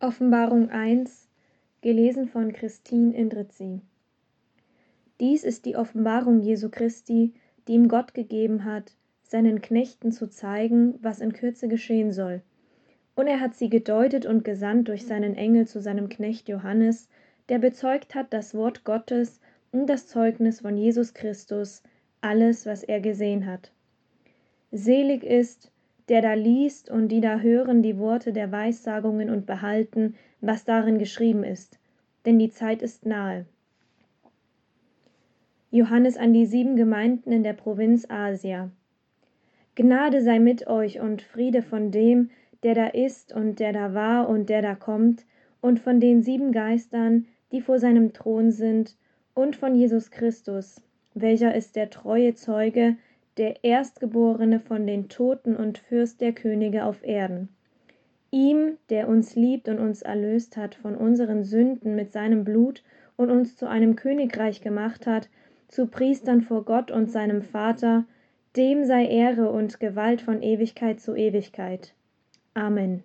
Offenbarung 1, gelesen von Christine Indrizi. Dies ist die Offenbarung Jesu Christi, die ihm Gott gegeben hat, seinen Knechten zu zeigen, was in Kürze geschehen soll. Und er hat sie gedeutet und gesandt durch seinen Engel zu seinem Knecht Johannes, der bezeugt hat das Wort Gottes und das Zeugnis von Jesus Christus, alles, was er gesehen hat. Selig ist, der da liest und die da hören die Worte der Weissagungen und behalten, was darin geschrieben ist, denn die Zeit ist nahe. Johannes an die sieben Gemeinden in der Provinz Asia. Gnade sei mit euch und Friede von dem, der da ist und der da war und der da kommt, und von den sieben Geistern, die vor seinem Thron sind, und von Jesus Christus, welcher ist der treue Zeuge, der Erstgeborene von den Toten und Fürst der Könige auf Erden. Ihm, der uns liebt und uns erlöst hat von unseren Sünden mit seinem Blut und uns zu einem Königreich gemacht hat, zu Priestern vor Gott und seinem Vater, dem sei Ehre und Gewalt von Ewigkeit zu Ewigkeit. Amen.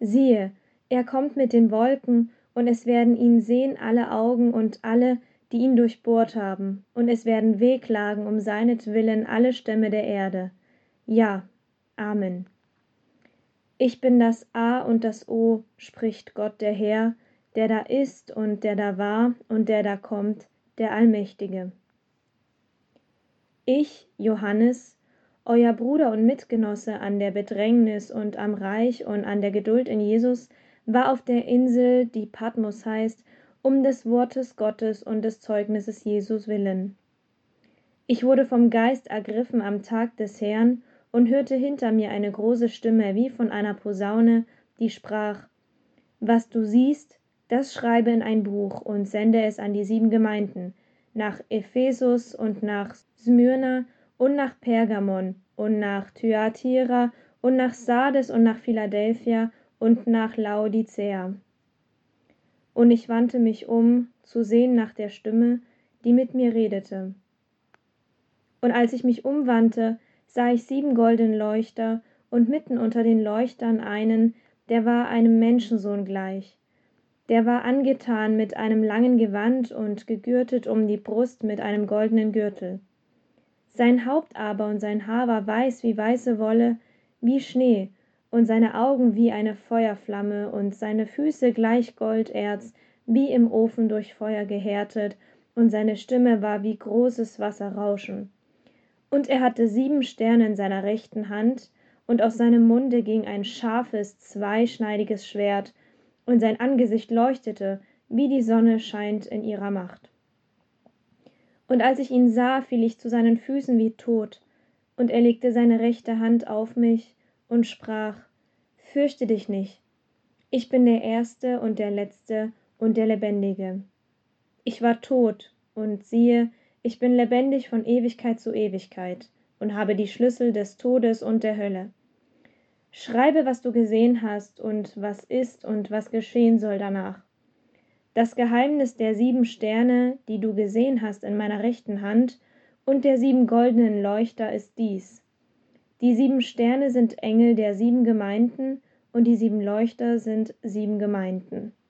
Siehe, er kommt mit den Wolken, und es werden ihn sehen alle Augen und alle, die ihn durchbohrt haben, und es werden wehklagen um seinetwillen alle Stämme der Erde. Ja, Amen. Ich bin das A und das O, spricht Gott der Herr, der da ist und der da war und der da kommt, der Allmächtige. Ich, Johannes, euer Bruder und Mitgenosse an der Bedrängnis und am Reich und an der Geduld in Jesus, war auf der Insel, die Patmos heißt, um des Wortes Gottes und des Zeugnisses Jesus willen. Ich wurde vom Geist ergriffen am Tag des Herrn und hörte hinter mir eine große Stimme wie von einer Posaune, die sprach Was du siehst, das schreibe in ein Buch und sende es an die sieben Gemeinden, nach Ephesus und nach Smyrna und nach Pergamon und nach Thyatira und nach Sardes und nach Philadelphia und nach Laodicea. Und ich wandte mich um, zu sehen nach der Stimme, die mit mir redete. Und als ich mich umwandte, sah ich sieben goldene Leuchter und mitten unter den Leuchtern einen, der war einem Menschensohn gleich. Der war angetan mit einem langen Gewand und gegürtet um die Brust mit einem goldenen Gürtel. Sein Haupt aber und sein Haar war weiß wie weiße Wolle, wie Schnee, und seine Augen wie eine Feuerflamme und seine Füße gleich Golderz, wie im Ofen durch Feuer gehärtet, und seine Stimme war wie großes Wasserrauschen. Und er hatte sieben Sterne in seiner rechten Hand, und aus seinem Munde ging ein scharfes, zweischneidiges Schwert, und sein Angesicht leuchtete, wie die Sonne scheint in ihrer Macht. Und als ich ihn sah, fiel ich zu seinen Füßen wie tot, und er legte seine rechte Hand auf mich, und sprach Fürchte dich nicht, ich bin der Erste und der Letzte und der Lebendige. Ich war tot, und siehe, ich bin lebendig von Ewigkeit zu Ewigkeit und habe die Schlüssel des Todes und der Hölle. Schreibe, was du gesehen hast und was ist und was geschehen soll danach. Das Geheimnis der sieben Sterne, die du gesehen hast in meiner rechten Hand, und der sieben goldenen Leuchter ist dies. Die sieben Sterne sind Engel der sieben Gemeinden und die sieben Leuchter sind sieben Gemeinden.